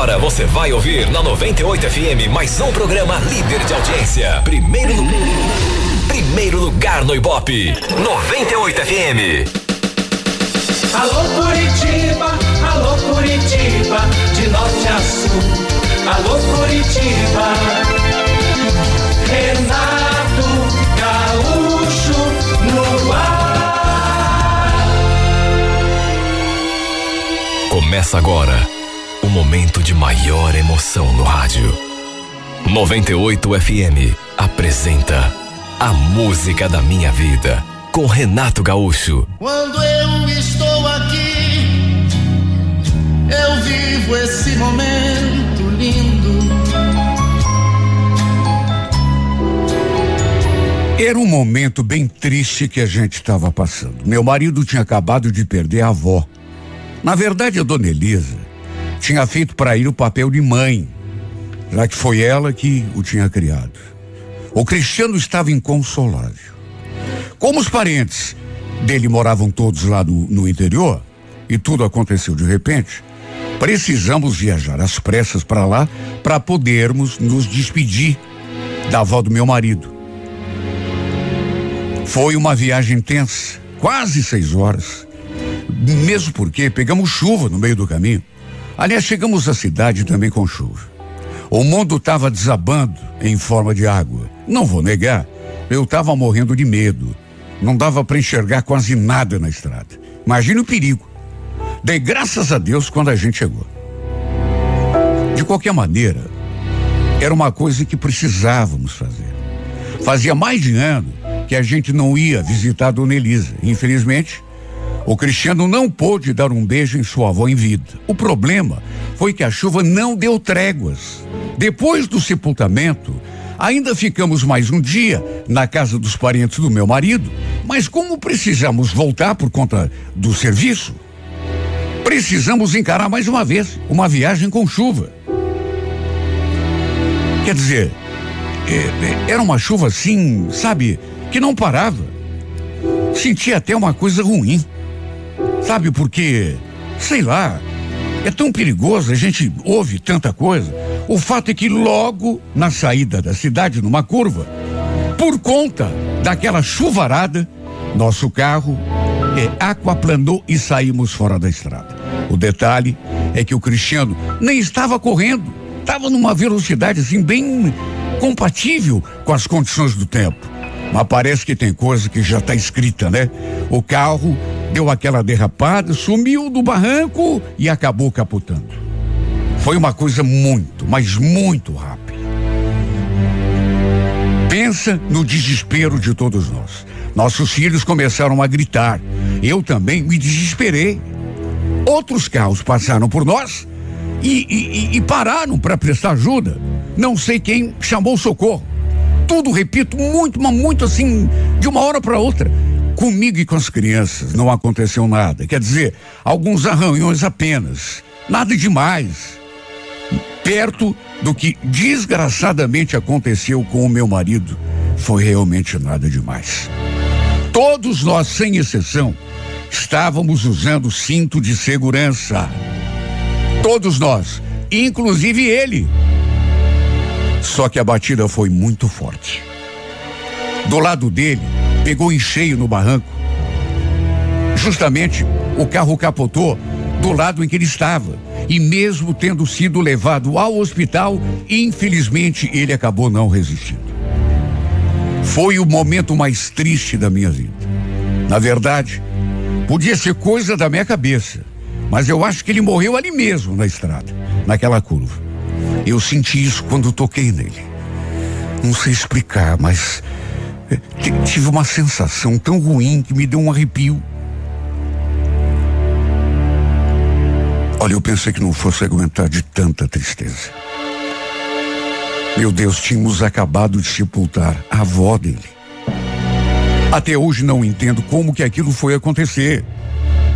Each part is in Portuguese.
Agora você vai ouvir na 98 FM mais um programa líder de audiência. Primeiro, primeiro lugar no Ibope. 98 FM. Alô Curitiba, alô Curitiba, de norte a sul. Alô Curitiba. Renato Gaúcho no ar. Começa agora momento de maior emoção no rádio. 98 FM apresenta A Música da Minha Vida com Renato Gaúcho. Quando eu estou aqui, eu vivo esse momento lindo. Era um momento bem triste que a gente estava passando. Meu marido tinha acabado de perder a avó. Na verdade, a dona Elisa tinha feito para ele o papel de mãe, já que foi ela que o tinha criado. O Cristiano estava inconsolável. Como os parentes dele moravam todos lá no, no interior, e tudo aconteceu de repente, precisamos viajar às pressas para lá para podermos nos despedir da avó do meu marido. Foi uma viagem tensa, quase seis horas. Mesmo porque pegamos chuva no meio do caminho. Aliás, chegamos à cidade também com chuva. O mundo estava desabando em forma de água. Não vou negar, eu estava morrendo de medo. Não dava para enxergar quase nada na estrada. Imagine o perigo. Dei graças a Deus quando a gente chegou. De qualquer maneira, era uma coisa que precisávamos fazer. Fazia mais de ano que a gente não ia visitar Dona Elisa. Infelizmente, o Cristiano não pôde dar um beijo em sua avó em vida. O problema foi que a chuva não deu tréguas. Depois do sepultamento, ainda ficamos mais um dia na casa dos parentes do meu marido, mas como precisamos voltar por conta do serviço, precisamos encarar mais uma vez uma viagem com chuva. Quer dizer, é, é, era uma chuva assim, sabe, que não parava. Sentia até uma coisa ruim. Sabe, porque, sei lá, é tão perigoso, a gente ouve tanta coisa. O fato é que logo na saída da cidade, numa curva, por conta daquela chuvarada, nosso carro é, aquaplanou e saímos fora da estrada. O detalhe é que o Cristiano nem estava correndo, estava numa velocidade assim bem compatível com as condições do tempo. Mas parece que tem coisa que já está escrita, né? O carro deu aquela derrapada, sumiu do barranco e acabou capotando. Foi uma coisa muito, mas muito rápida. Pensa no desespero de todos nós. Nossos filhos começaram a gritar. Eu também me desesperei. Outros carros passaram por nós e, e, e pararam para prestar ajuda. Não sei quem chamou socorro. Tudo, repito, muito, mas muito assim, de uma hora para outra. Comigo e com as crianças não aconteceu nada. Quer dizer, alguns arranhões apenas. Nada demais. Perto do que desgraçadamente aconteceu com o meu marido, foi realmente nada demais. Todos nós, sem exceção, estávamos usando cinto de segurança. Todos nós, inclusive ele. Só que a batida foi muito forte. Do lado dele, pegou em cheio no barranco. Justamente, o carro capotou do lado em que ele estava. E mesmo tendo sido levado ao hospital, infelizmente ele acabou não resistindo. Foi o momento mais triste da minha vida. Na verdade, podia ser coisa da minha cabeça, mas eu acho que ele morreu ali mesmo na estrada, naquela curva. Eu senti isso quando toquei nele. Não sei explicar, mas eh, tive uma sensação tão ruim que me deu um arrepio. Olha, eu pensei que não fosse aguentar de tanta tristeza. Meu Deus, tínhamos acabado de sepultar a avó dele. Até hoje não entendo como que aquilo foi acontecer.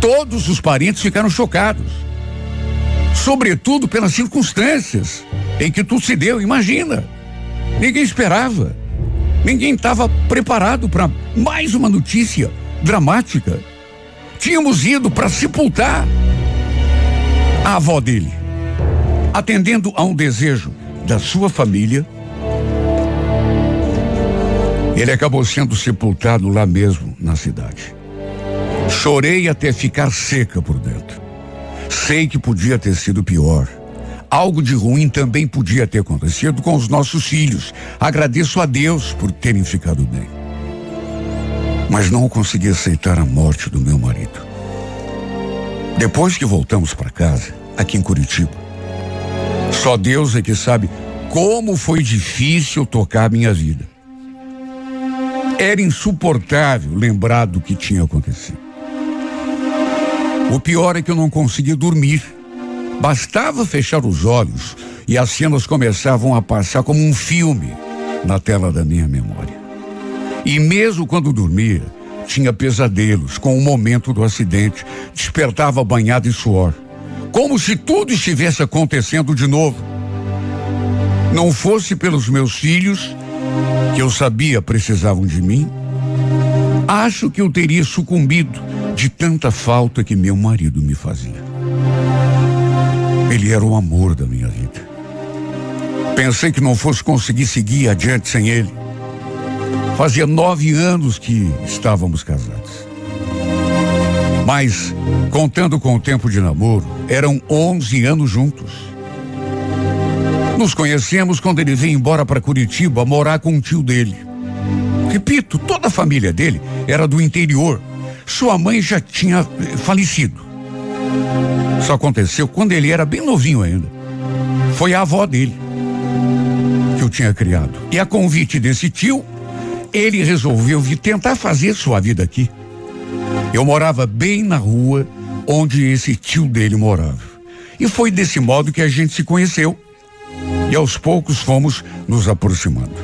Todos os parentes ficaram chocados. Sobretudo pelas circunstâncias em que tudo se deu, imagina. Ninguém esperava. Ninguém estava preparado para mais uma notícia dramática. Tínhamos ido para sepultar a avó dele. Atendendo a um desejo da sua família, ele acabou sendo sepultado lá mesmo, na cidade. Chorei até ficar seca por dentro. Sei que podia ter sido pior. Algo de ruim também podia ter acontecido com os nossos filhos. Agradeço a Deus por terem ficado bem. Mas não consegui aceitar a morte do meu marido. Depois que voltamos para casa, aqui em Curitiba, só Deus é que sabe como foi difícil tocar minha vida. Era insuportável lembrar do que tinha acontecido. O pior é que eu não conseguia dormir. Bastava fechar os olhos e as cenas começavam a passar como um filme na tela da minha memória. E mesmo quando dormia, tinha pesadelos com o momento do acidente, despertava banhado em suor, como se tudo estivesse acontecendo de novo. Não fosse pelos meus filhos, que eu sabia precisavam de mim, acho que eu teria sucumbido de tanta falta que meu marido me fazia. Ele era o amor da minha vida. Pensei que não fosse conseguir seguir adiante sem ele. Fazia nove anos que estávamos casados. Mas, contando com o tempo de namoro, eram onze anos juntos. Nos conhecemos quando ele veio embora para Curitiba morar com um tio dele. Repito, toda a família dele era do interior sua mãe já tinha eh, falecido. Isso aconteceu quando ele era bem novinho ainda. Foi a avó dele que o tinha criado. E a convite desse tio, ele resolveu vir tentar fazer sua vida aqui. Eu morava bem na rua onde esse tio dele morava. E foi desse modo que a gente se conheceu. E aos poucos fomos nos aproximando.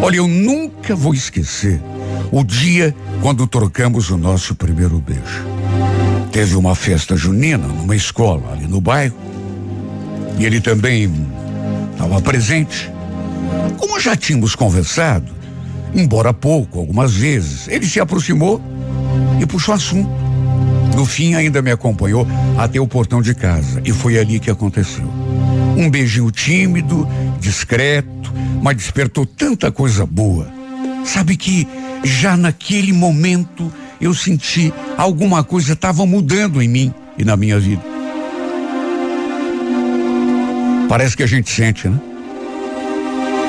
Olha, eu nunca vou esquecer o dia quando trocamos o nosso primeiro beijo. Teve uma festa junina numa escola ali no bairro. E ele também estava presente. Como já tínhamos conversado, embora pouco, algumas vezes, ele se aproximou e puxou assunto. No fim, ainda me acompanhou até o portão de casa. E foi ali que aconteceu. Um beijinho tímido, discreto, mas despertou tanta coisa boa. Sabe que já naquele momento eu senti alguma coisa estava mudando em mim e na minha vida. Parece que a gente sente, né?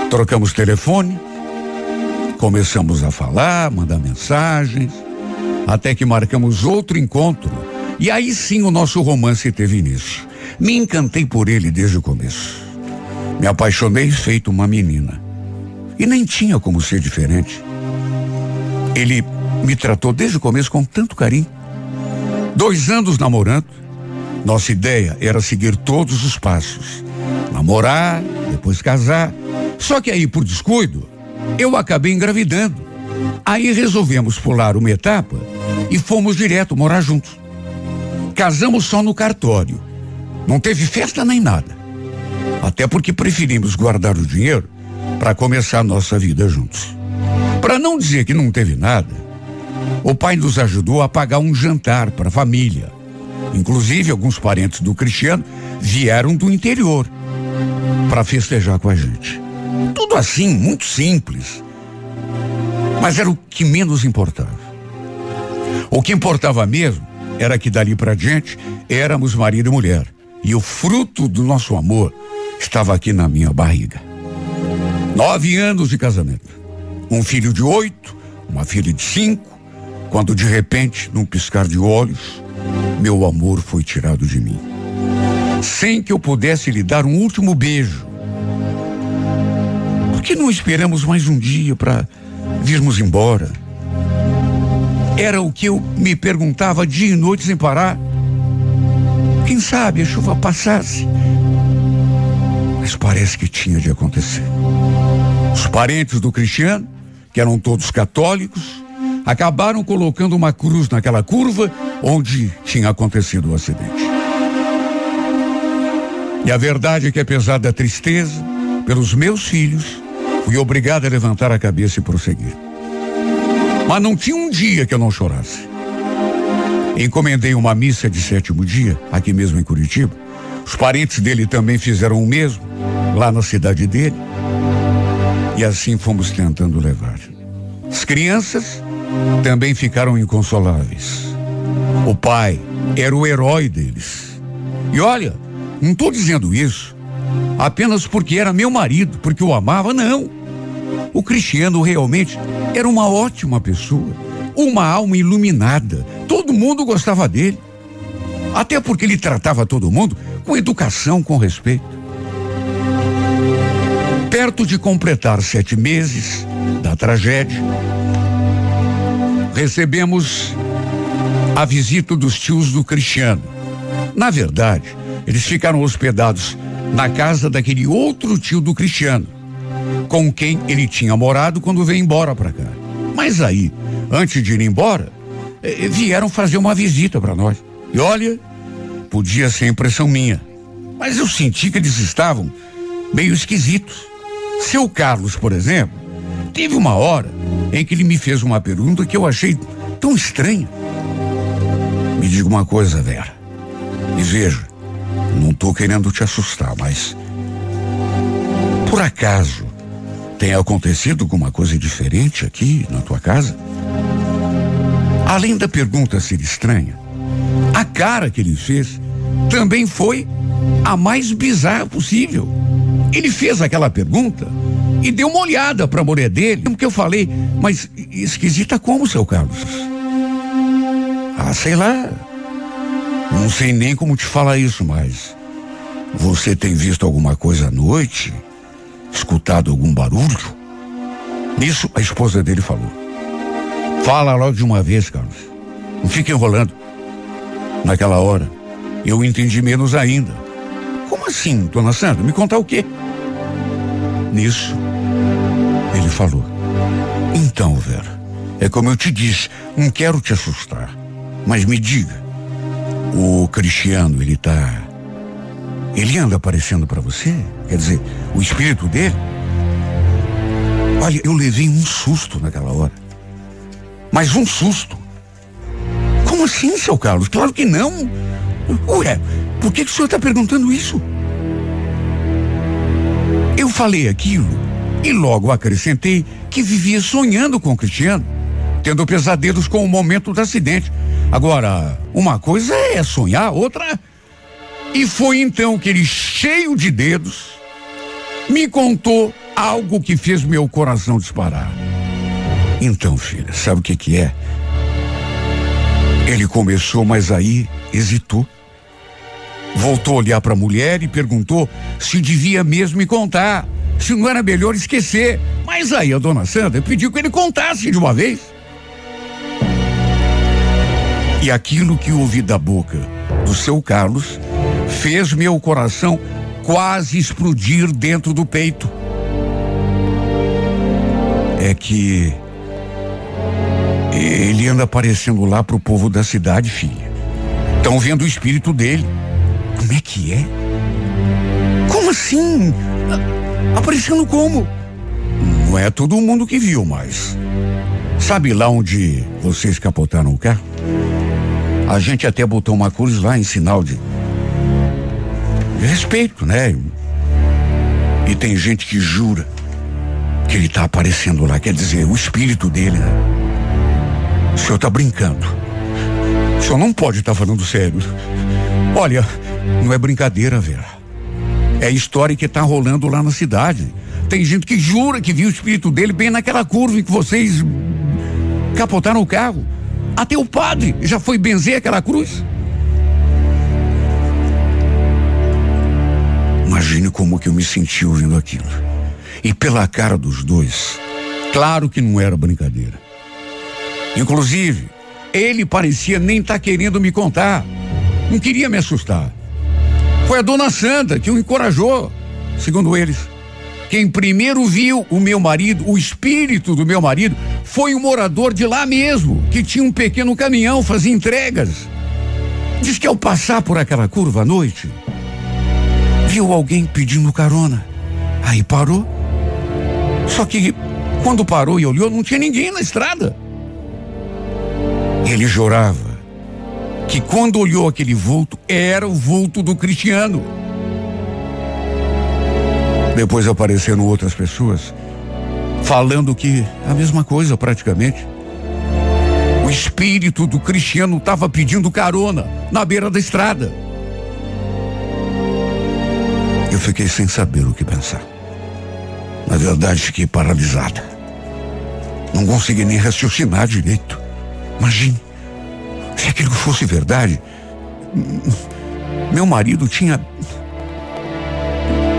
Trocamos telefone, começamos a falar, mandar mensagens, até que marcamos outro encontro. E aí sim o nosso romance teve início. Me encantei por ele desde o começo. Me apaixonei feito uma menina. E nem tinha como ser diferente. Ele me tratou desde o começo com tanto carinho. Dois anos namorando, nossa ideia era seguir todos os passos. Namorar, depois casar. Só que aí, por descuido, eu acabei engravidando. Aí resolvemos pular uma etapa e fomos direto morar juntos. Casamos só no cartório. Não teve festa nem nada. Até porque preferimos guardar o dinheiro para começar nossa vida juntos. Para não dizer que não teve nada, o pai nos ajudou a pagar um jantar para a família. Inclusive, alguns parentes do Cristiano vieram do interior para festejar com a gente. Tudo assim, muito simples. Mas era o que menos importava. O que importava mesmo era que dali para diante éramos marido e mulher. E o fruto do nosso amor estava aqui na minha barriga. Nove anos de casamento. Um filho de oito, uma filha de cinco, quando de repente, num piscar de olhos, meu amor foi tirado de mim. Sem que eu pudesse lhe dar um último beijo. Por que não esperamos mais um dia para virmos embora? Era o que eu me perguntava dia e noite sem parar. Quem sabe a chuva passasse. Mas parece que tinha de acontecer. Os parentes do Cristiano que eram todos católicos, acabaram colocando uma cruz naquela curva onde tinha acontecido o acidente. E a verdade é que, apesar da tristeza, pelos meus filhos, fui obrigado a levantar a cabeça e prosseguir. Mas não tinha um dia que eu não chorasse. Encomendei uma missa de sétimo dia, aqui mesmo em Curitiba, Os parentes dele também fizeram o mesmo, lá na cidade dele. E assim fomos tentando levar. As crianças também ficaram inconsoláveis. O pai era o herói deles. E olha, não estou dizendo isso apenas porque era meu marido, porque o amava, não. O Cristiano realmente era uma ótima pessoa, uma alma iluminada. Todo mundo gostava dele. Até porque ele tratava todo mundo com educação, com respeito. Perto de completar sete meses da tragédia, recebemos a visita dos tios do Cristiano. Na verdade, eles ficaram hospedados na casa daquele outro tio do Cristiano, com quem ele tinha morado quando veio embora para cá. Mas aí, antes de ir embora, eh, vieram fazer uma visita para nós. E olha, podia ser impressão minha, mas eu senti que eles estavam meio esquisitos. Seu Carlos, por exemplo, teve uma hora em que ele me fez uma pergunta que eu achei tão estranha. Me diga uma coisa, Vera. E veja, não estou querendo te assustar, mas. Por acaso tem acontecido alguma coisa diferente aqui na tua casa? Além da pergunta ser estranha, a cara que ele fez também foi a mais bizarra possível. Ele fez aquela pergunta e deu uma olhada para a mulher dele, porque eu falei, mas esquisita como, seu Carlos? Ah, sei lá. Não sei nem como te falar isso, mas você tem visto alguma coisa à noite? Escutado algum barulho? Nisso, a esposa dele falou. Fala logo de uma vez, Carlos. Não fique enrolando. Naquela hora, eu entendi menos ainda. Como assim, dona Sandra? Me contar o quê? Nisso, ele falou. Então, Vera, é como eu te disse, não quero te assustar. Mas me diga, o Cristiano, ele tá. Ele anda aparecendo para você? Quer dizer, o espírito dele? Olha, eu levei um susto naquela hora. Mas um susto. Como assim, seu Carlos? Claro que não. Ué, por que, que o senhor está perguntando isso? Eu falei aquilo e logo acrescentei que vivia sonhando com o Cristiano, tendo pesadelos com o momento do acidente. Agora, uma coisa é sonhar, outra. E foi então que ele, cheio de dedos, me contou algo que fez meu coração disparar. Então, filha, sabe o que que é? Ele começou, mas aí hesitou. Voltou a olhar para a mulher e perguntou se devia mesmo me contar, se não era melhor esquecer. Mas aí a dona Sandra pediu que ele contasse de uma vez. E aquilo que ouvi da boca do seu Carlos fez meu coração quase explodir dentro do peito. É que ele anda aparecendo lá pro povo da cidade, filha. Estão vendo o espírito dele. Como é que é? Como assim? Aparecendo como? Não é todo mundo que viu, mas. Sabe lá onde vocês capotaram o carro? A gente até botou uma cruz lá em sinal de, respeito, né? E tem gente que jura que ele está aparecendo lá, quer dizer, o espírito dele, né? O senhor está brincando. O senhor não pode estar tá falando sério. Olha, não é brincadeira, Vera. É história que está rolando lá na cidade. Tem gente que jura que viu o espírito dele bem naquela curva em que vocês capotaram o carro. Até o padre já foi benzer aquela cruz. Imagine como que eu me senti ouvindo aquilo. E pela cara dos dois, claro que não era brincadeira. Inclusive, ele parecia nem estar tá querendo me contar. Não queria me assustar. Foi a dona Sandra que o encorajou, segundo eles. Quem primeiro viu o meu marido, o espírito do meu marido, foi um morador de lá mesmo, que tinha um pequeno caminhão, fazia entregas. Diz que ao passar por aquela curva à noite, viu alguém pedindo carona. Aí parou. Só que quando parou e olhou, não tinha ninguém na estrada. Ele chorava que quando olhou aquele vulto, era o vulto do Cristiano. Depois apareceram outras pessoas falando que a mesma coisa praticamente. O espírito do Cristiano estava pedindo carona na beira da estrada. Eu fiquei sem saber o que pensar. Na verdade, fiquei paralisada. Não consegui nem raciocinar direito. Imagine, se aquilo fosse verdade, meu marido tinha.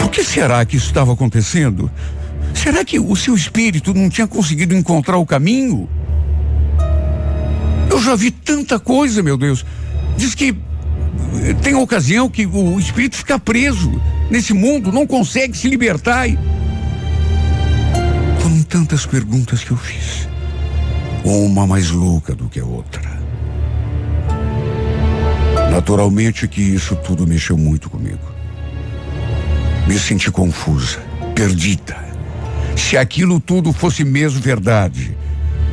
Por que será que isso estava acontecendo? Será que o seu espírito não tinha conseguido encontrar o caminho? Eu já vi tanta coisa, meu Deus. Diz que tem ocasião que o espírito fica preso nesse mundo, não consegue se libertar. Foram tantas perguntas que eu fiz. Uma mais louca do que a outra. Naturalmente que isso tudo mexeu muito comigo. Me senti confusa, perdida. Se aquilo tudo fosse mesmo verdade,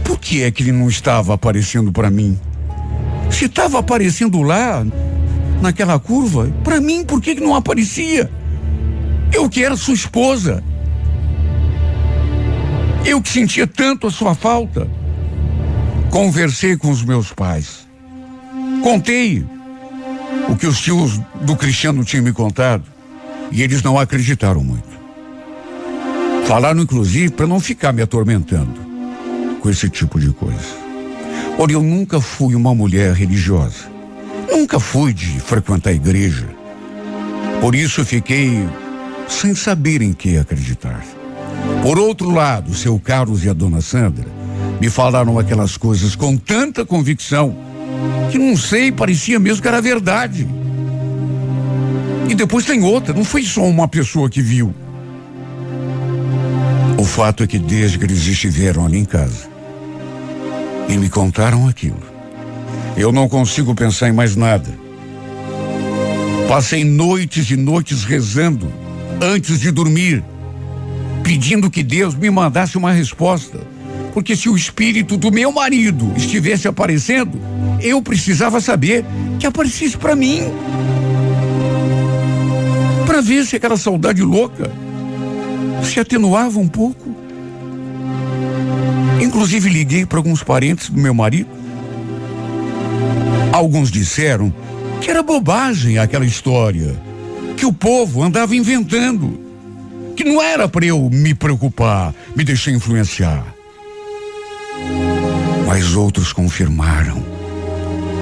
por que é que ele não estava aparecendo para mim? Se estava aparecendo lá, naquela curva, para mim, por que, que não aparecia? Eu que era sua esposa. Eu que sentia tanto a sua falta. Conversei com os meus pais. Contei o que os tios do Cristiano tinham me contado. E eles não acreditaram muito. Falaram, inclusive, para não ficar me atormentando com esse tipo de coisa. Olha, eu nunca fui uma mulher religiosa. Nunca fui de frequentar a igreja. Por isso fiquei sem saber em que acreditar. Por outro lado, seu Carlos e a dona Sandra me falaram aquelas coisas com tanta convicção que não sei, parecia mesmo que era verdade. E depois tem outra, não foi só uma pessoa que viu. O fato é que desde que eles estiveram ali em casa e me contaram aquilo, eu não consigo pensar em mais nada. Passei noites e noites rezando antes de dormir, pedindo que Deus me mandasse uma resposta. Porque se o espírito do meu marido estivesse aparecendo, eu precisava saber que aparecesse para mim. Para ver se aquela saudade louca se atenuava um pouco. Inclusive liguei para alguns parentes do meu marido. Alguns disseram que era bobagem aquela história, que o povo andava inventando, que não era para eu me preocupar, me deixar influenciar. Mas outros confirmaram,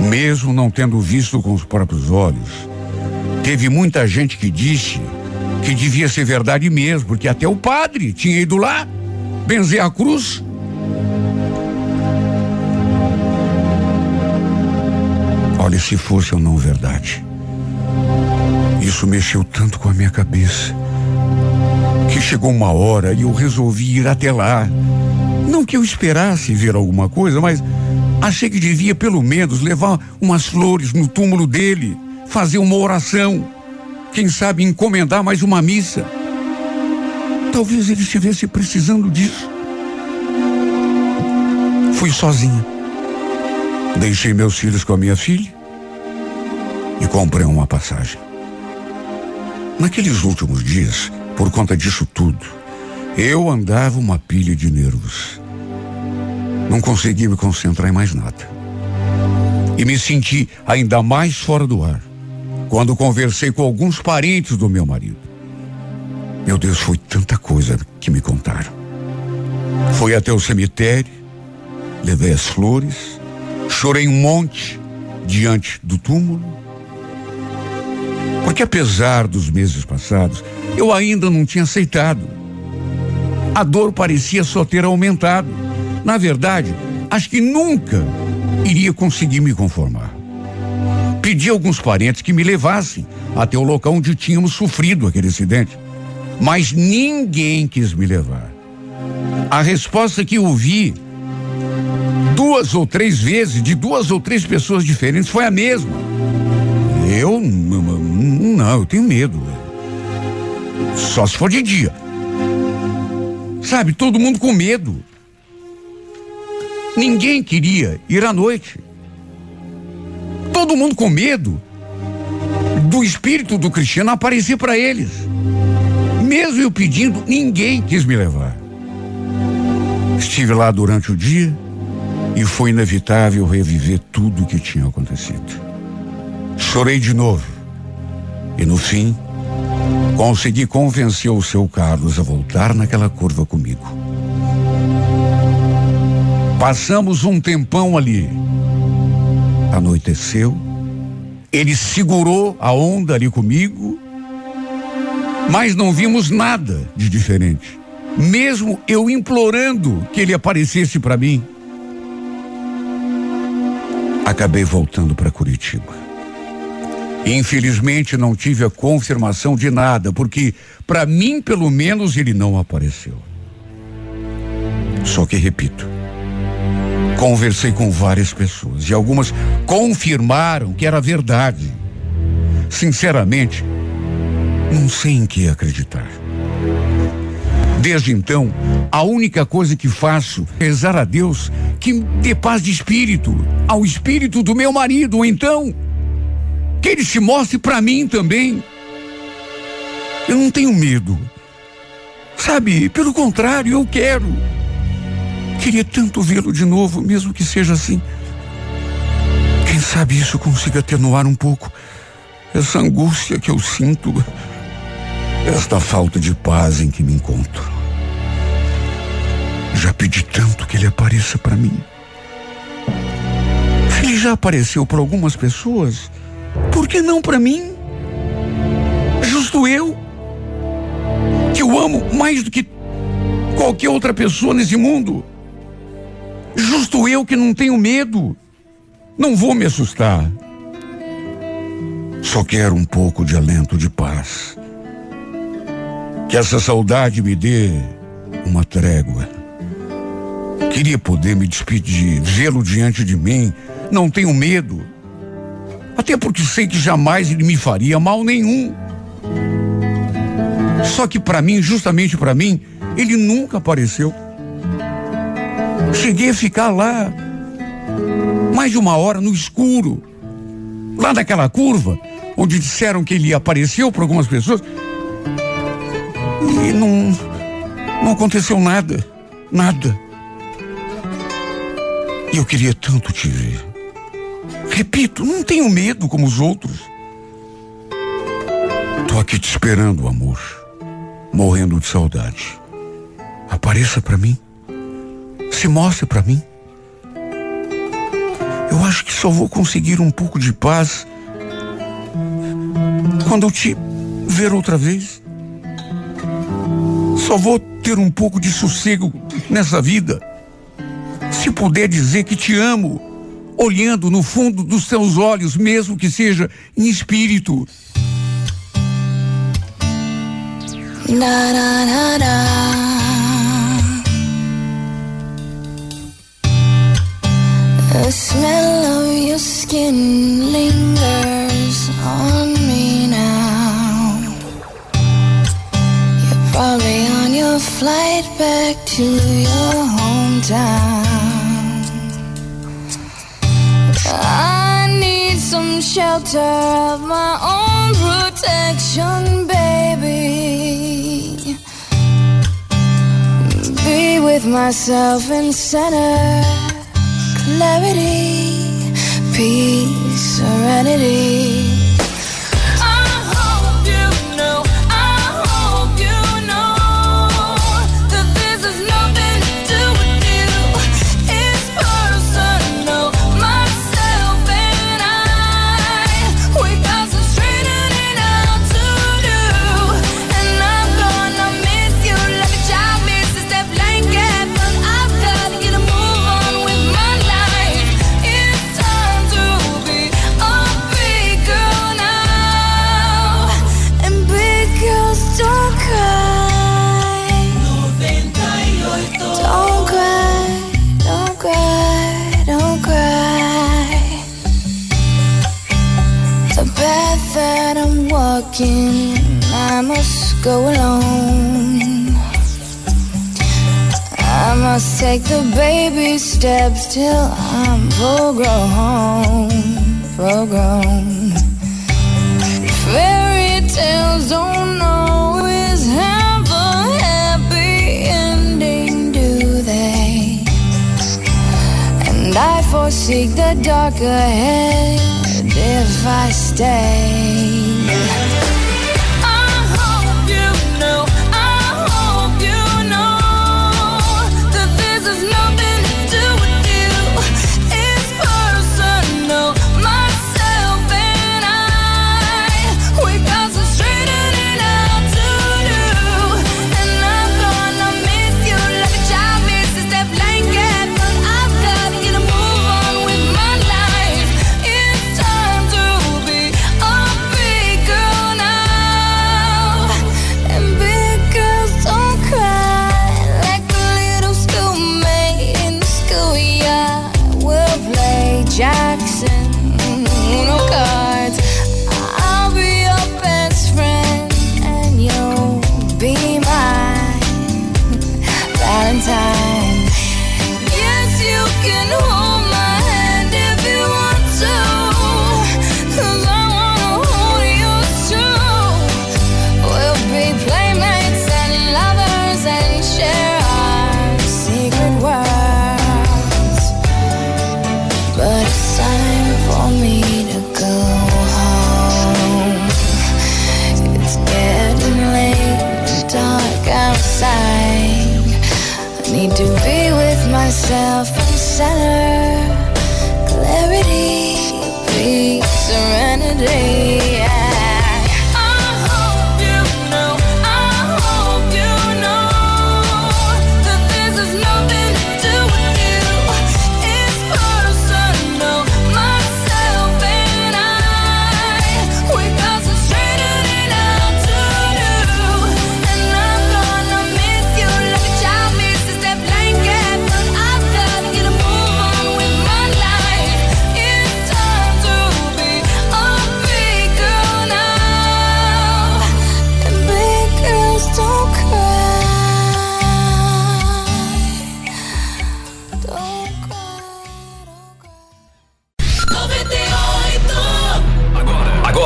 mesmo não tendo visto com os próprios olhos. Teve muita gente que disse que devia ser verdade mesmo, porque até o padre tinha ido lá benzer a cruz. Olha, se fosse ou não verdade. Isso mexeu tanto com a minha cabeça que chegou uma hora e eu resolvi ir até lá. Não que eu esperasse ver alguma coisa, mas achei que devia pelo menos levar umas flores no túmulo dele, fazer uma oração, quem sabe encomendar mais uma missa. Talvez ele estivesse precisando disso. Fui sozinha. Deixei meus filhos com a minha filha e comprei uma passagem. Naqueles últimos dias, por conta disso tudo, eu andava uma pilha de nervos. Não conseguia me concentrar em mais nada. E me senti ainda mais fora do ar quando conversei com alguns parentes do meu marido. Meu Deus, foi tanta coisa que me contaram. Fui até o cemitério, levei as flores, chorei um monte diante do túmulo porque apesar dos meses passados, eu ainda não tinha aceitado. A dor parecia só ter aumentado. Na verdade, acho que nunca iria conseguir me conformar. Pedi a alguns parentes que me levassem até o local onde tínhamos sofrido aquele acidente, mas ninguém quis me levar. A resposta que ouvi duas ou três vezes de duas ou três pessoas diferentes foi a mesma. Eu não, eu tenho medo. Só se for de dia. Sabe, todo mundo com medo. Ninguém queria ir à noite. todo mundo com medo do espírito do Cristiano aparecer para eles. Mesmo eu pedindo, ninguém quis me levar. Estive lá durante o dia e foi inevitável reviver tudo o que tinha acontecido. Chorei de novo e no fim consegui convencer o seu Carlos a voltar naquela curva comigo. Passamos um tempão ali. Anoiteceu. Ele segurou a onda ali comigo, mas não vimos nada de diferente. Mesmo eu implorando que ele aparecesse para mim, acabei voltando para Curitiba. Infelizmente não tive a confirmação de nada, porque para mim pelo menos ele não apareceu. Só que repito, conversei com várias pessoas e algumas confirmaram que era verdade. Sinceramente, não sei em que acreditar. Desde então, a única coisa que faço é rezar a Deus que dê paz de espírito, ao espírito do meu marido, então que ele se mostre para mim também. Eu não tenho medo. Sabe, pelo contrário, eu quero. Queria tanto vê-lo de novo, mesmo que seja assim. Quem sabe isso consiga atenuar um pouco essa angústia que eu sinto esta falta de paz em que me encontro. Já pedi tanto que ele apareça para mim. Ele já apareceu para algumas pessoas, por que não para mim? Justo eu, que o amo mais do que qualquer outra pessoa nesse mundo. Justo eu que não tenho medo. Não vou me assustar. Só quero um pouco de alento de paz. Que essa saudade me dê uma trégua. Queria poder me despedir, vê-lo diante de mim. Não tenho medo. Até porque sei que jamais ele me faria mal nenhum. Só que para mim, justamente para mim, ele nunca apareceu. Cheguei a ficar lá mais de uma hora no escuro, lá naquela curva, onde disseram que ele apareceu para algumas pessoas. E não, não aconteceu nada. Nada. E eu queria tanto te ver. Repito, não tenho medo como os outros. Tô aqui te esperando, amor. Morrendo de saudade. Apareça para mim. Se mostre para mim. Eu acho que só vou conseguir um pouco de paz quando eu te ver outra vez. Só vou ter um pouco de sossego nessa vida. Se puder dizer que te amo, olhando no fundo dos teus olhos, mesmo que seja em espírito. Na, na, na. The smell of your skin lingers on me now. You're probably on your flight back to your hometown. I need some shelter of my own protection, baby. Be with myself in center clarity, peace, serenity.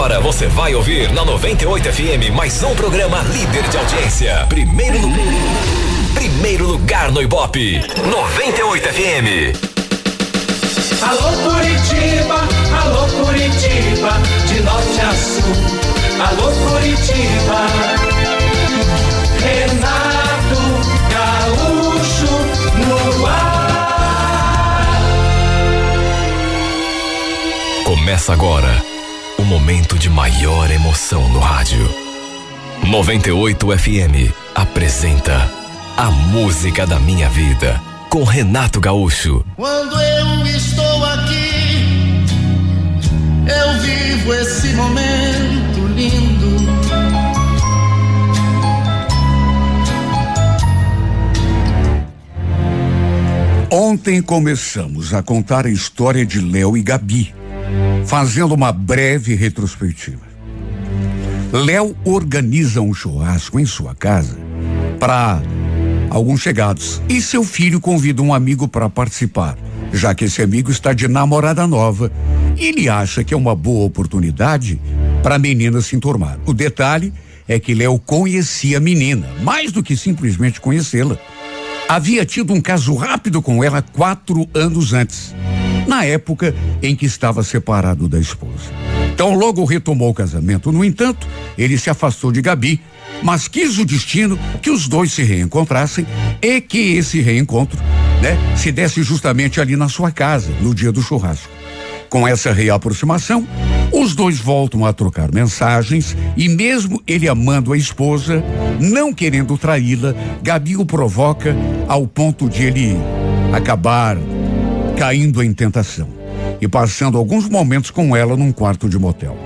Agora você vai ouvir na 98 FM mais um programa líder de audiência. Primeiro lu- Primeiro lugar no Ibope. 98 FM. Alô Curitiba, alô Curitiba, de norte a sul. Alô Curitiba, Renato Gaúcho no ar. Começa agora momento de maior emoção no rádio. 98 FM apresenta A Música da Minha Vida com Renato Gaúcho. Quando eu estou aqui, eu vivo esse momento lindo. Ontem começamos a contar a história de Léo e Gabi, fazendo uma breve retrospectiva. Léo organiza um churrasco em sua casa para alguns chegados e seu filho convida um amigo para participar, já que esse amigo está de namorada nova e ele acha que é uma boa oportunidade para a menina se enturmar. O detalhe é que Léo conhecia a menina, mais do que simplesmente conhecê-la havia tido um caso rápido com ela quatro anos antes, na época em que estava separado da esposa. Então logo retomou o casamento. No entanto, ele se afastou de Gabi, mas quis o destino que os dois se reencontrassem e que esse reencontro, né, se desse justamente ali na sua casa, no dia do churrasco. Com essa reaproximação, os dois voltam a trocar mensagens e mesmo ele amando a esposa, não querendo traí-la, Gabi o provoca ao ponto de ele acabar caindo em tentação e passando alguns momentos com ela num quarto de motel.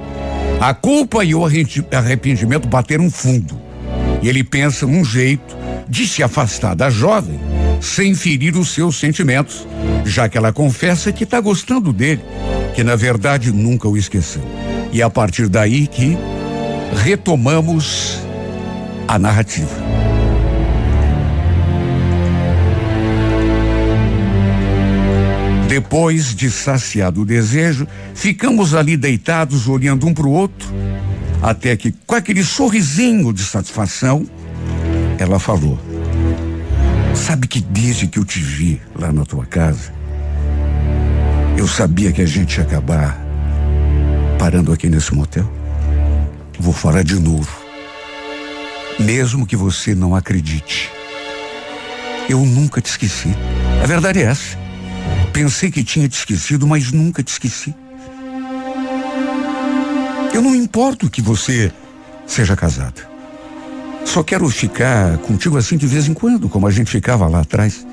A culpa e o arrependimento bateram fundo e ele pensa num jeito de se afastar da jovem sem ferir os seus sentimentos, já que ela confessa que está gostando dele, que na verdade nunca o esqueceu. E é a partir daí que retomamos a narrativa. Depois de saciado o desejo, ficamos ali deitados olhando um para o outro, até que, com aquele sorrisinho de satisfação, ela falou: Sabe que desde que eu te vi lá na tua casa, eu sabia que a gente ia acabar parando aqui nesse motel? Vou falar de novo. Mesmo que você não acredite, eu nunca te esqueci. A verdade é essa. Pensei que tinha te esquecido, mas nunca te esqueci. Eu não importo que você seja casada. Só quero ficar contigo assim de vez em quando, como a gente ficava lá atrás.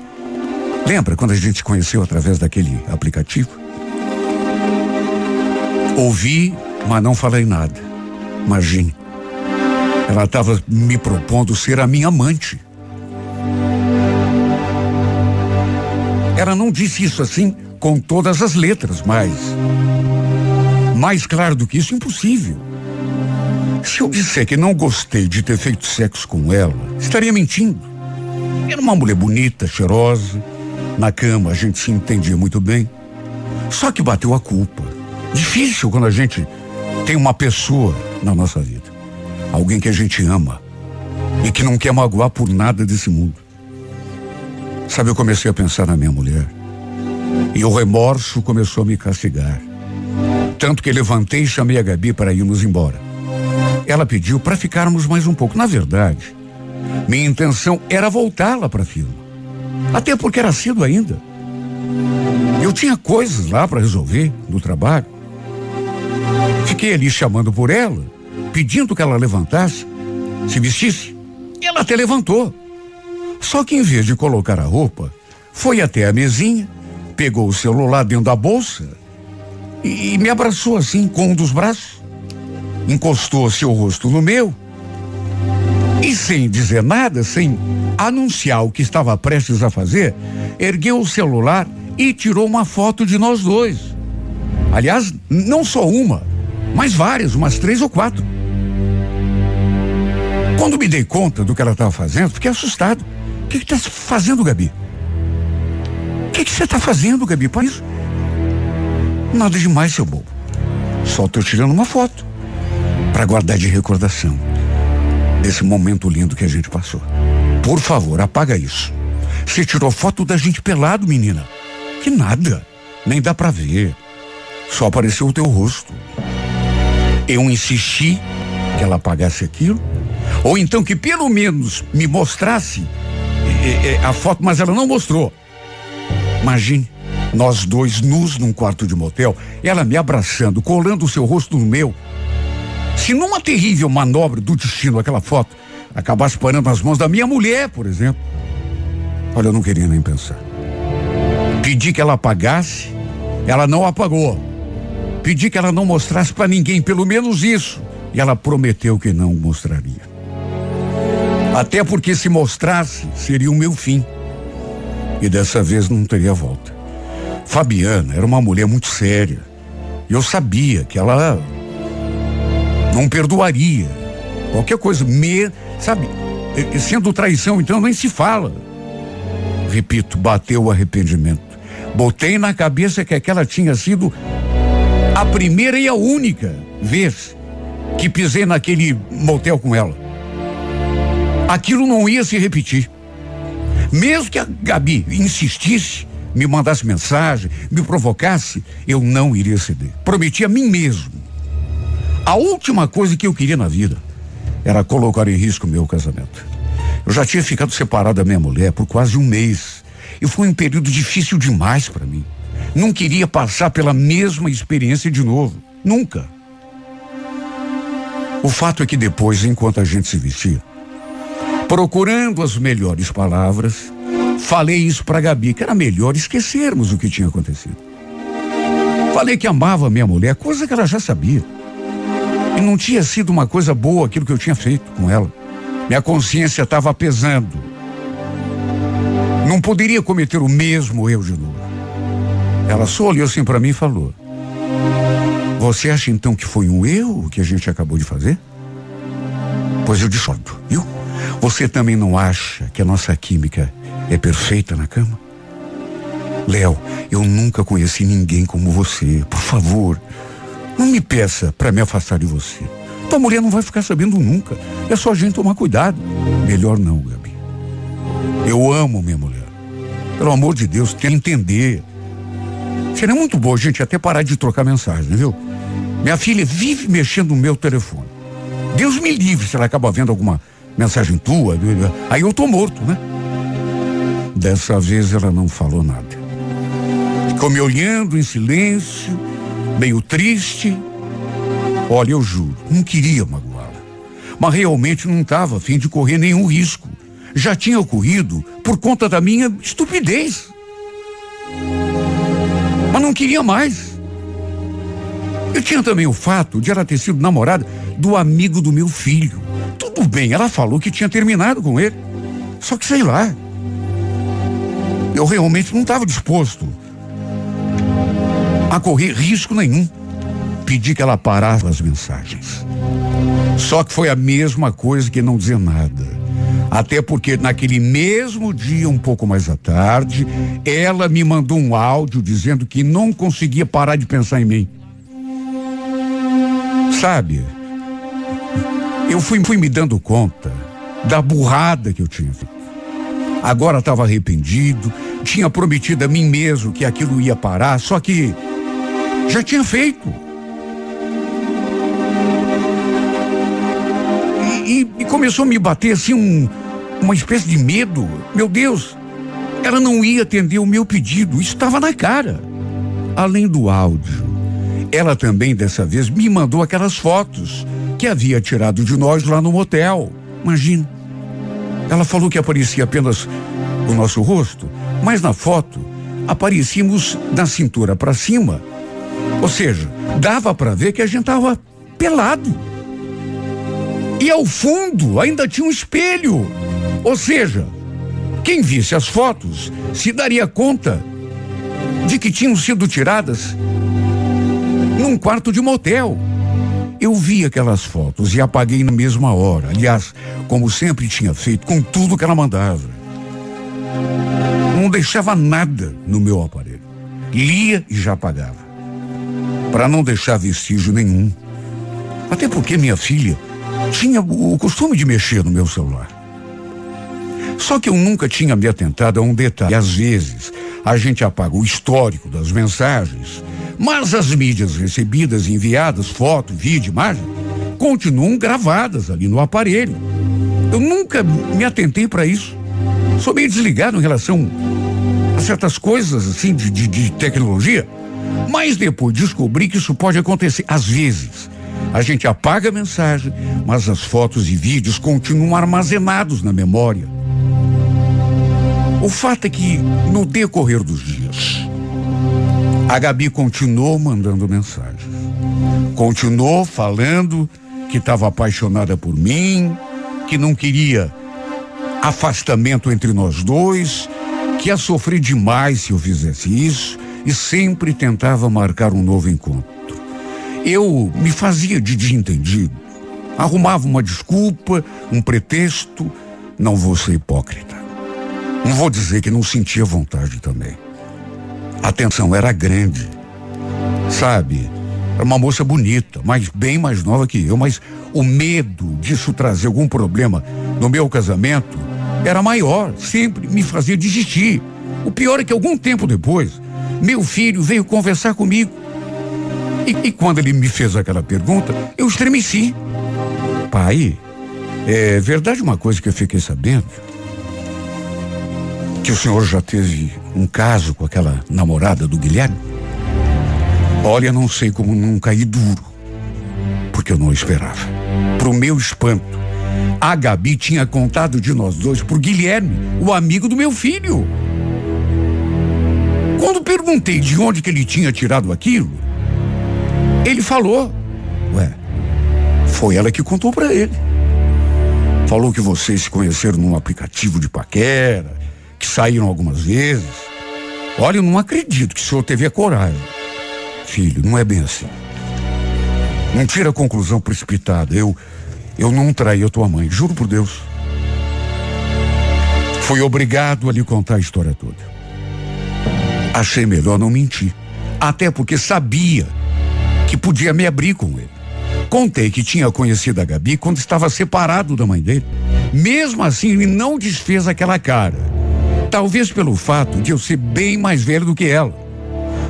Lembra quando a gente se conheceu através daquele aplicativo? Ouvi, mas não falei nada. Imagine. Ela estava me propondo ser a minha amante. Ela não disse isso assim com todas as letras, mas. Mais claro do que isso, impossível. Se eu disser que não gostei de ter feito sexo com ela, estaria mentindo. Era uma mulher bonita, cheirosa. Na cama a gente se entendia muito bem. Só que bateu a culpa. Difícil quando a gente tem uma pessoa na nossa vida. Alguém que a gente ama e que não quer magoar por nada desse mundo. Sabe, eu comecei a pensar na minha mulher. E o remorso começou a me castigar. Tanto que levantei e chamei a Gabi para irmos embora. Ela pediu para ficarmos mais um pouco. Na verdade, minha intenção era voltá-la para a firma. Até porque era cedo ainda. Eu tinha coisas lá para resolver no trabalho. Fiquei ali chamando por ela, pedindo que ela levantasse, se vestisse. E ela até levantou. Só que em vez de colocar a roupa, foi até a mesinha, pegou o celular dentro da bolsa e, e me abraçou assim com um dos braços. Encostou seu rosto no meu e sem dizer nada, sem anunciar o que estava prestes a fazer, ergueu o celular e tirou uma foto de nós dois. Aliás, não só uma, mas várias, umas três ou quatro. Quando me dei conta do que ela estava fazendo, fiquei assustado. O que está fazendo, Gabi? O que você está fazendo, Gabi? Para isso? Nada demais, seu bobo. Só estou tirando uma foto para guardar de recordação desse momento lindo que a gente passou. Por favor, apaga isso. Você tirou foto da gente pelado, menina. Que nada. Nem dá para ver. Só apareceu o teu rosto. Eu insisti que ela apagasse aquilo, ou então que pelo menos me mostrasse eh, eh, a foto, mas ela não mostrou. Imagine, nós dois nus num quarto de motel, ela me abraçando, colando o seu rosto no meu. Se numa terrível manobra do destino aquela foto acabasse parando nas mãos da minha mulher, por exemplo, olha, eu não queria nem pensar. Pedi que ela apagasse, ela não apagou. Pedi que ela não mostrasse para ninguém, pelo menos isso. E ela prometeu que não mostraria. Até porque se mostrasse, seria o meu fim. E dessa vez não teria volta. Fabiana era uma mulher muito séria. E eu sabia que ela não perdoaria qualquer coisa. Me, sabe, sendo traição, então nem se fala. Repito, bateu o arrependimento. Botei na cabeça que aquela tinha sido a primeira e a única vez que pisei naquele motel com ela. Aquilo não ia se repetir. Mesmo que a Gabi insistisse, me mandasse mensagem, me provocasse, eu não iria ceder. Prometi a mim mesmo. A última coisa que eu queria na vida era colocar em risco meu casamento. Eu já tinha ficado separado da minha mulher por quase um mês. E foi um período difícil demais para mim. Não queria passar pela mesma experiência de novo. Nunca. O fato é que depois, enquanto a gente se vestia, procurando as melhores palavras, falei isso para Gabi, que era melhor esquecermos o que tinha acontecido. Falei que amava minha mulher, coisa que ela já sabia. E não tinha sido uma coisa boa aquilo que eu tinha feito com ela. Minha consciência estava pesando. Não poderia cometer o mesmo erro de novo. Ela só olhou assim para mim e falou: Você acha então que foi um erro que a gente acabou de fazer? Pois eu discordo, viu? Você também não acha que a nossa química é perfeita na cama? Léo, eu nunca conheci ninguém como você. Por favor, não me peça para me afastar de você. Tua mulher não vai ficar sabendo nunca. É só a gente tomar cuidado. Melhor não, Gabi. Eu amo minha mulher. Pelo amor de Deus, tem que entender. Seria muito bom a gente até parar de trocar mensagem, viu? Minha filha vive mexendo no meu telefone. Deus me livre se ela acaba vendo alguma mensagem tua. Aí eu tô morto, né? Dessa vez ela não falou nada. Ficou me olhando em silêncio, meio triste. Olha, eu juro, não queria magoá-la. Mas realmente não estava a fim de correr nenhum risco. Já tinha ocorrido por conta da minha estupidez. Mas não queria mais. Eu tinha também o fato de ela ter sido namorada do amigo do meu filho. Tudo bem, ela falou que tinha terminado com ele. Só que sei lá. Eu realmente não estava disposto a correr risco nenhum. Pedi que ela parasse as mensagens. Só que foi a mesma coisa que não dizer nada. Até porque naquele mesmo dia, um pouco mais à tarde, ela me mandou um áudio dizendo que não conseguia parar de pensar em mim. Sabe? Eu fui, fui me dando conta da burrada que eu tinha feito. Agora estava arrependido, tinha prometido a mim mesmo que aquilo ia parar, só que já tinha feito. E, e- e começou a me bater assim um, uma espécie de medo. Meu Deus, ela não ia atender o meu pedido, isso estava na cara. Além do áudio, ela também dessa vez me mandou aquelas fotos que havia tirado de nós lá no motel. Imagina. Ela falou que aparecia apenas o nosso rosto, mas na foto aparecíamos da cintura para cima. Ou seja, dava para ver que a gente tava pelado. E ao fundo ainda tinha um espelho. Ou seja, quem visse as fotos se daria conta de que tinham sido tiradas num quarto de motel. Eu vi aquelas fotos e apaguei na mesma hora. Aliás, como sempre tinha feito com tudo que ela mandava. Não deixava nada no meu aparelho. Lia e já apagava. Para não deixar vestígio nenhum. Até porque minha filha tinha o costume de mexer no meu celular. Só que eu nunca tinha me atentado a um detalhe. Às vezes, a gente apaga o histórico das mensagens, mas as mídias recebidas, enviadas, foto, vídeo, imagem, continuam gravadas ali no aparelho. Eu nunca me atentei para isso. Sou meio desligado em relação a certas coisas assim de, de, de tecnologia, mas depois descobri que isso pode acontecer. Às vezes, a gente apaga a mensagem, mas as fotos e vídeos continuam armazenados na memória. O fato é que, no decorrer dos dias, a Gabi continuou mandando mensagens. Continuou falando que estava apaixonada por mim, que não queria afastamento entre nós dois, que ia sofrer demais se eu fizesse isso e sempre tentava marcar um novo encontro. Eu me fazia de desentendido, arrumava uma desculpa, um pretexto, não vou ser hipócrita. Não vou dizer que não sentia vontade também. A tensão era grande. Sabe? Era uma moça bonita, mas bem mais nova que eu, mas o medo disso trazer algum problema no meu casamento era maior, sempre me fazia desistir. O pior é que algum tempo depois, meu filho veio conversar comigo. E, e quando ele me fez aquela pergunta, eu estremeci. Pai, é verdade uma coisa que eu fiquei sabendo? Que o senhor já teve um caso com aquela namorada do Guilherme? Olha, não sei como não caí duro. Porque eu não esperava. Pro meu espanto, a Gabi tinha contado de nós dois pro Guilherme, o amigo do meu filho. Quando perguntei de onde que ele tinha tirado aquilo, ele falou: Ué, foi ela que contou pra ele. Falou que vocês se conheceram num aplicativo de paquera, que saíram algumas vezes. Olha, eu não acredito que o senhor teve a coragem. Filho, não é bem assim. Não tira a conclusão precipitada. Eu, eu não traí a tua mãe, juro por Deus. Fui obrigado a lhe contar a história toda. Achei melhor não mentir. Até porque sabia que podia me abrir com ele. Contei que tinha conhecido a Gabi quando estava separado da mãe dele. Mesmo assim, ele não desfez aquela cara. Talvez pelo fato de eu ser bem mais velho do que ela.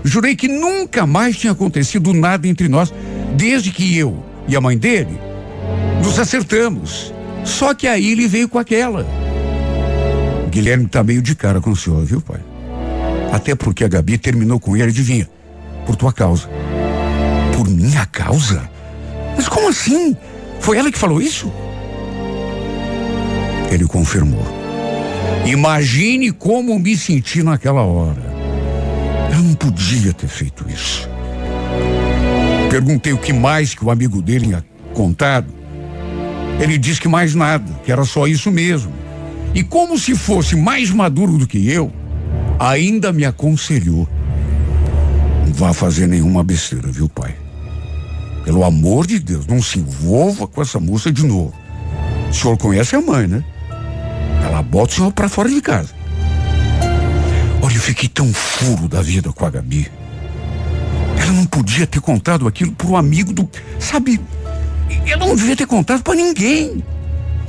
Jurei que nunca mais tinha acontecido nada entre nós, desde que eu e a mãe dele nos acertamos. Só que aí ele veio com aquela. Guilherme tá meio de cara com o senhor, viu, pai? Até porque a Gabi terminou com ele, adivinha? Por tua causa. Por minha causa? Mas como assim? Foi ela que falou isso? Ele confirmou. Imagine como me senti naquela hora. Eu não podia ter feito isso. Perguntei o que mais que o amigo dele tinha contado. Ele disse que mais nada, que era só isso mesmo. E como se fosse mais maduro do que eu, ainda me aconselhou. Não vá fazer nenhuma besteira, viu, pai? Pelo amor de Deus, não se envolva com essa moça de novo. O senhor conhece a mãe, né? Ela bota o senhor pra fora de casa. Olha, eu fiquei tão furo da vida com a Gabi. Ela não podia ter contado aquilo pro um amigo do. Sabe? Ela não devia ter contado pra ninguém.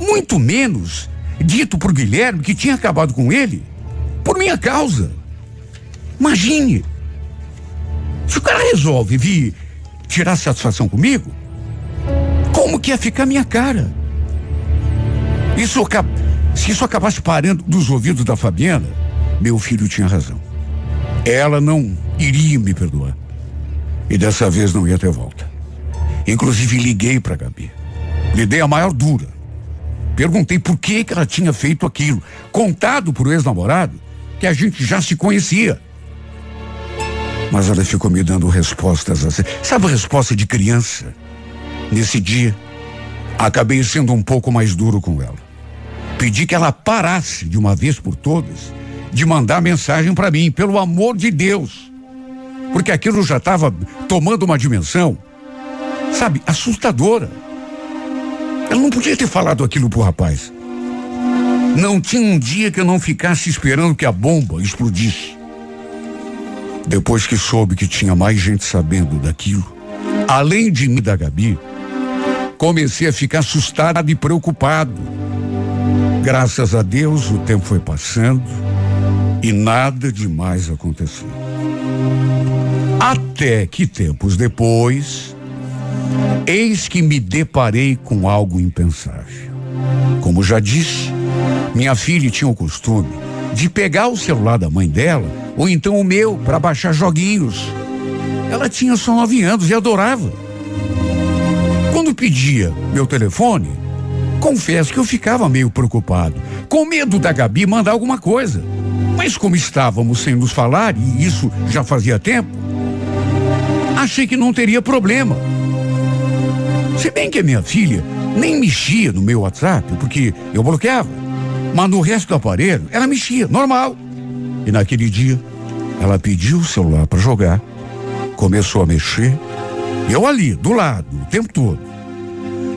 Muito menos dito por Guilherme que tinha acabado com ele por minha causa. Imagine. Se o cara resolve vir tirar satisfação comigo, como que ia ficar minha cara? Isso se isso acabasse parando dos ouvidos da Fabiana, meu filho tinha razão. Ela não iria me perdoar. E dessa vez não ia ter volta. Inclusive liguei para Gabi. Lhe dei a maior dura. Perguntei por que, que ela tinha feito aquilo. Contado pro ex-namorado que a gente já se conhecia. Mas ela ficou me dando respostas assim. Sabe resposta de criança? Nesse dia, acabei sendo um pouco mais duro com ela. Pedi que ela parasse de uma vez por todas de mandar mensagem para mim, pelo amor de Deus. Porque aquilo já estava tomando uma dimensão, sabe, assustadora. Ela não podia ter falado aquilo pro rapaz. Não tinha um dia que eu não ficasse esperando que a bomba explodisse. Depois que soube que tinha mais gente sabendo daquilo, além de mim da Gabi, comecei a ficar assustado e preocupado. Graças a Deus, o tempo foi passando e nada demais aconteceu. Até que tempos depois, eis que me deparei com algo impensável. Como já disse, minha filha tinha o costume de pegar o celular da mãe dela, ou então o meu, para baixar joguinhos. Ela tinha só nove anos e adorava. Quando pedia meu telefone, confesso que eu ficava meio preocupado, com medo da Gabi mandar alguma coisa. Mas como estávamos sem nos falar, e isso já fazia tempo, achei que não teria problema. Se bem que a minha filha nem mexia no meu WhatsApp, porque eu bloqueava. Mas no resto do aparelho, ela mexia, normal. E naquele dia, ela pediu o celular para jogar, começou a mexer, e eu ali, do lado, o tempo todo.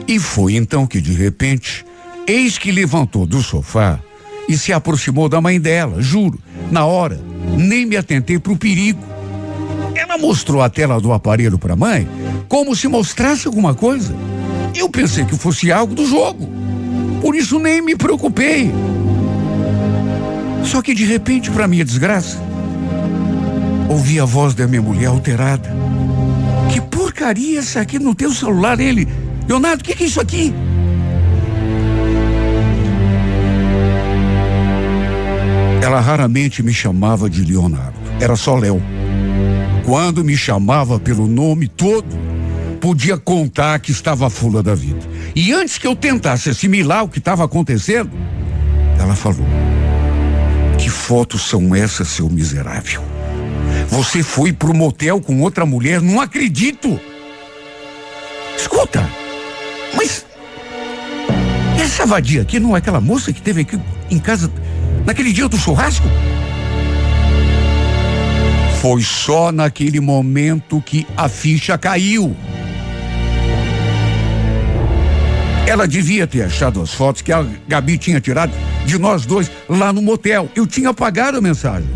E foi então que, de repente, eis que levantou do sofá e se aproximou da mãe dela, juro. Na hora, nem me atentei para o perigo. Ela mostrou a tela do aparelho para a mãe, como se mostrasse alguma coisa. Eu pensei que fosse algo do jogo. Por isso nem me preocupei. Só que de repente, para minha desgraça, ouvi a voz da minha mulher alterada. Que porcaria essa aqui no teu celular? Ele, Leonardo, o que, que é isso aqui? Ela raramente me chamava de Leonardo. Era só Léo. Quando me chamava pelo nome todo, podia contar que estava fula da vida. E antes que eu tentasse assimilar o que estava acontecendo, ela falou: Que fotos são essas, seu miserável? Você foi pro motel com outra mulher? Não acredito! Escuta, mas essa vadia aqui não é aquela moça que teve aqui em casa naquele dia do churrasco? Foi só naquele momento que a ficha caiu. Ela devia ter achado as fotos que a Gabi tinha tirado de nós dois lá no motel. Eu tinha apagado a mensagem.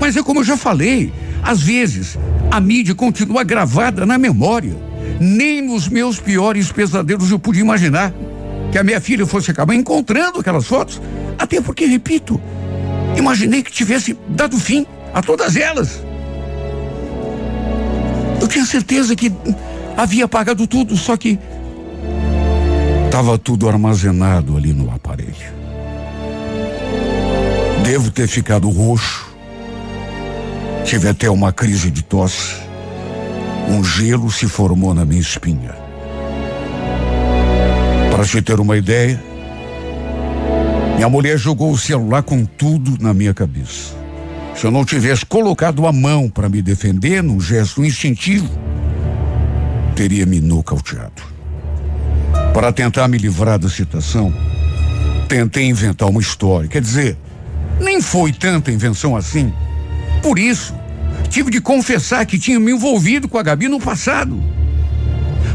Mas é como eu já falei, às vezes a mídia continua gravada na memória. Nem nos meus piores pesadelos eu pude imaginar que a minha filha fosse acabar encontrando aquelas fotos. Até porque, repito, imaginei que tivesse dado fim a todas elas. Eu tinha certeza que havia apagado tudo, só que estava tudo armazenado ali no aparelho. Devo ter ficado roxo. Tive até uma crise de tosse. Um gelo se formou na minha espinha. Para te ter uma ideia, minha mulher jogou o celular com tudo na minha cabeça. Se eu não tivesse colocado a mão para me defender num gesto instintivo, teria me nocauteado. Para tentar me livrar da situação, tentei inventar uma história. Quer dizer, nem foi tanta invenção assim. Por isso, tive de confessar que tinha me envolvido com a Gabi no passado.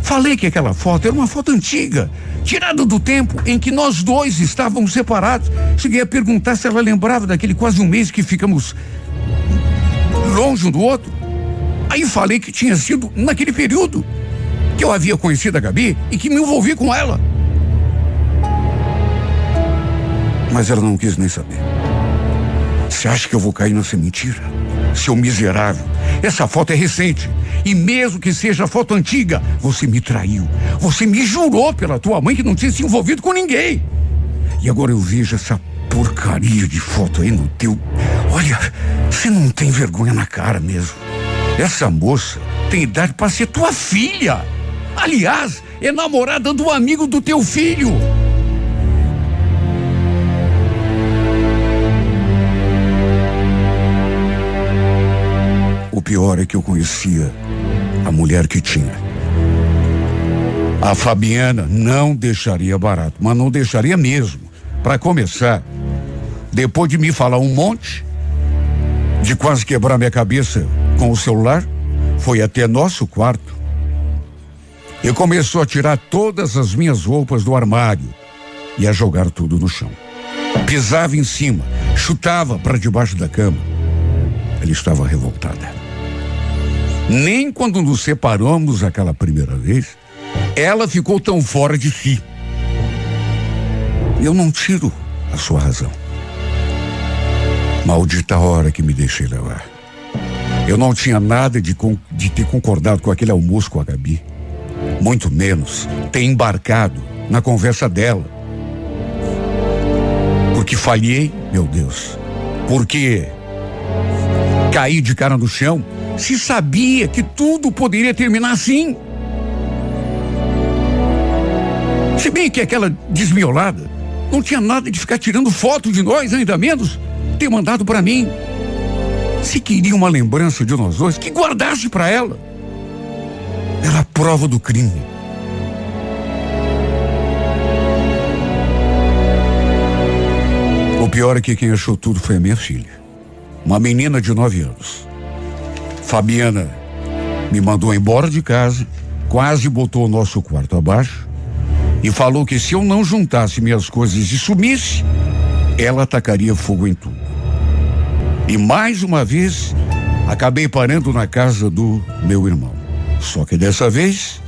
Falei que aquela foto era uma foto antiga, tirada do tempo em que nós dois estávamos separados. Cheguei a perguntar se ela lembrava daquele quase um mês que ficamos longe um do outro. Aí falei que tinha sido naquele período que eu havia conhecido a Gabi e que me envolvi com ela. Mas ela não quis nem saber. Você acha que eu vou cair nessa mentira? Seu miserável. Essa foto é recente. E mesmo que seja foto antiga, você me traiu. Você me jurou pela tua mãe que não tinha se envolvido com ninguém. E agora eu vejo essa porcaria de foto aí no teu. Olha, você não tem vergonha na cara mesmo. Essa moça tem idade para ser tua filha. Aliás, é namorada do amigo do teu filho. Pior é que eu conhecia a mulher que tinha. A Fabiana não deixaria barato, mas não deixaria mesmo. Para começar, depois de me falar um monte, de quase quebrar minha cabeça com o celular, foi até nosso quarto e começou a tirar todas as minhas roupas do armário e a jogar tudo no chão. Pisava em cima, chutava para debaixo da cama. Ela estava revoltada. Nem quando nos separamos aquela primeira vez, ela ficou tão fora de si. Eu não tiro a sua razão. Maldita hora que me deixei levar. Eu não tinha nada de, de ter concordado com aquele almoço com a Gabi. Muito menos ter embarcado na conversa dela. Porque falhei, meu Deus. Porque caí de cara no chão se sabia que tudo poderia terminar assim. Se bem que aquela desmiolada não tinha nada de ficar tirando foto de nós, ainda menos ter mandado para mim. Se queria uma lembrança de nós dois, que guardasse para ela. Era a prova do crime. O pior é que quem achou tudo foi a minha filha. Uma menina de nove anos. Fabiana me mandou embora de casa, quase botou o nosso quarto abaixo e falou que se eu não juntasse minhas coisas e sumisse, ela atacaria fogo em tudo. E mais uma vez, acabei parando na casa do meu irmão. Só que dessa vez,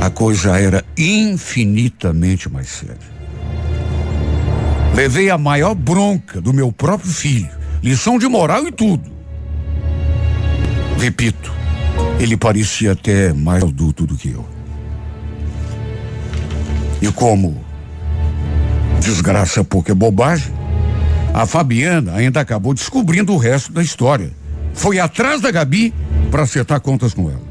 a coisa era infinitamente mais séria. Levei a maior bronca do meu próprio filho, lição de moral e tudo. Repito, ele parecia até mais adulto do que eu. E como desgraça pouca é bobagem, a Fabiana ainda acabou descobrindo o resto da história. Foi atrás da Gabi para acertar contas com ela.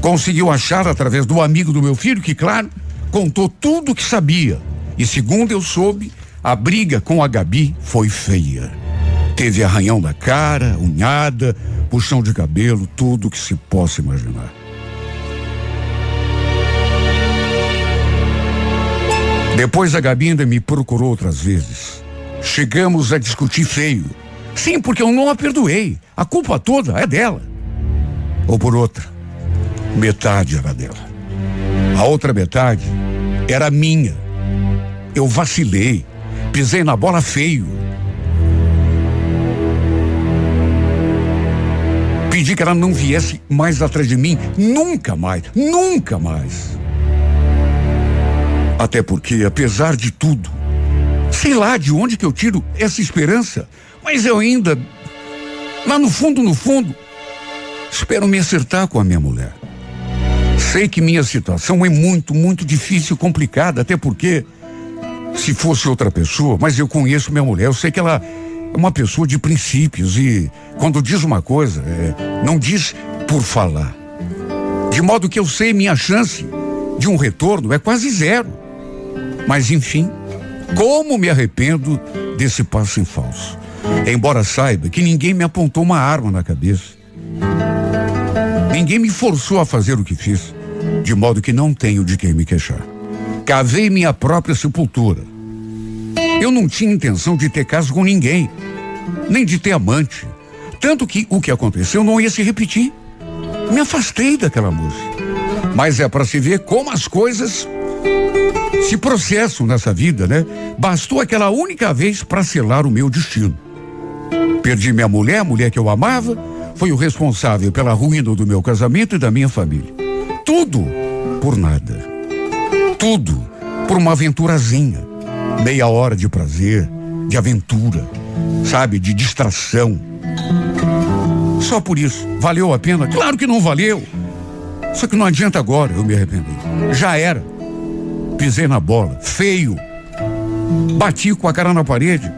Conseguiu achar através do amigo do meu filho, que, claro, contou tudo o que sabia. E segundo eu soube, a briga com a Gabi foi feia. Teve arranhão na cara, unhada, puxão de cabelo, tudo que se possa imaginar. Depois a Gabi ainda me procurou outras vezes. Chegamos a discutir feio. Sim, porque eu não a perdoei. A culpa toda é dela. Ou por outra, metade era dela. A outra metade era minha. Eu vacilei, pisei na bola feio. Pedi que ela não viesse mais atrás de mim, nunca mais, nunca mais. Até porque, apesar de tudo, sei lá de onde que eu tiro essa esperança, mas eu ainda, lá no fundo, no fundo, espero me acertar com a minha mulher. Sei que minha situação é muito, muito difícil, complicada, até porque se fosse outra pessoa, mas eu conheço minha mulher, eu sei que ela uma pessoa de princípios e quando diz uma coisa, é, não diz por falar. De modo que eu sei minha chance de um retorno é quase zero. Mas enfim, como me arrependo desse passo em falso. Embora saiba que ninguém me apontou uma arma na cabeça. Ninguém me forçou a fazer o que fiz, de modo que não tenho de quem me queixar. Cavei minha própria sepultura. Eu não tinha intenção de ter caso com ninguém, nem de ter amante. Tanto que o que aconteceu não ia se repetir. Me afastei daquela música. Mas é para se ver como as coisas se processam nessa vida, né? Bastou aquela única vez para selar o meu destino. Perdi minha mulher, a mulher que eu amava, foi o responsável pela ruína do meu casamento e da minha família. Tudo por nada. Tudo por uma aventurazinha. Meia hora de prazer, de aventura, sabe, de distração. Só por isso. Valeu a pena? Claro que não valeu. Só que não adianta agora eu me arrepender. Já era. Pisei na bola, feio. Bati com a cara na parede.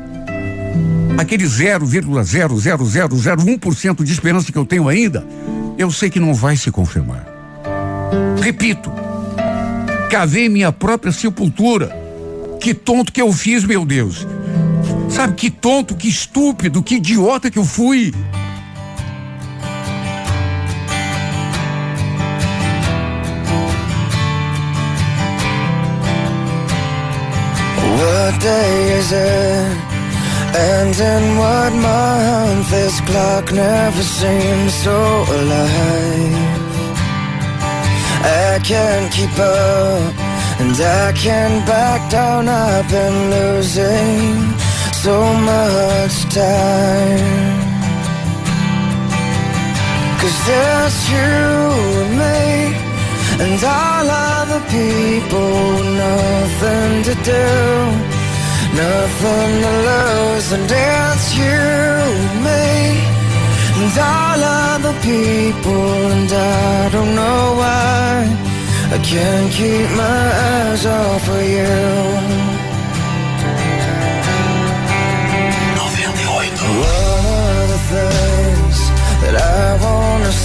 Aquele 0,00001% de esperança que eu tenho ainda, eu sei que não vai se confirmar. Repito, cavei minha própria sepultura. Que tonto que eu fiz, meu Deus. Sabe que tonto, que estúpido, que idiota que eu fui. What day is it? And in what month? This clock never seems so alive. I can't keep up, and I can't back down. I've been losing so much time. Cause there's you and me And all other people nothing to do Nothing to lose And it's you and me And all other people And I don't know why I can't keep my eyes off of you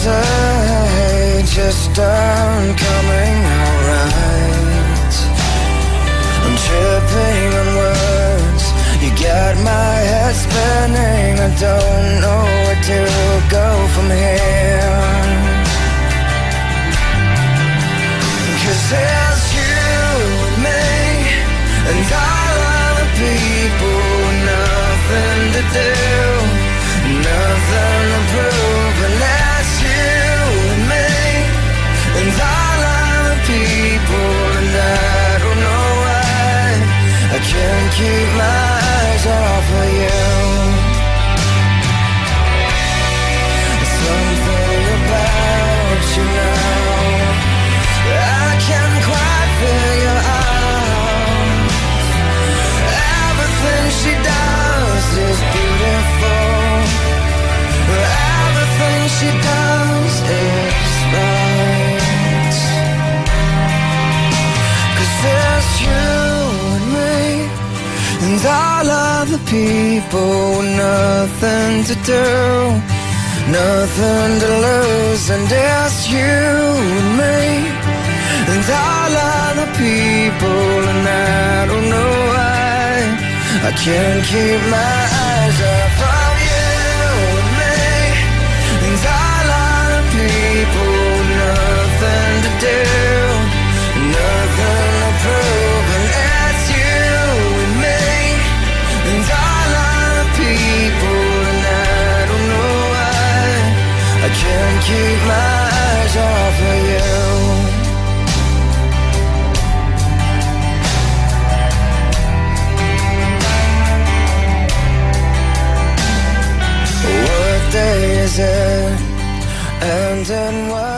wanna just aren't coming out right. I'm tripping on words. You got my head spinning. I don't know where to go from here. Cause keep my other people with nothing to do Nothing to lose And it's you and me. And all other people And I don't know why I can't keep my eyes couldn't keep my eyes off of you What day is it? And in what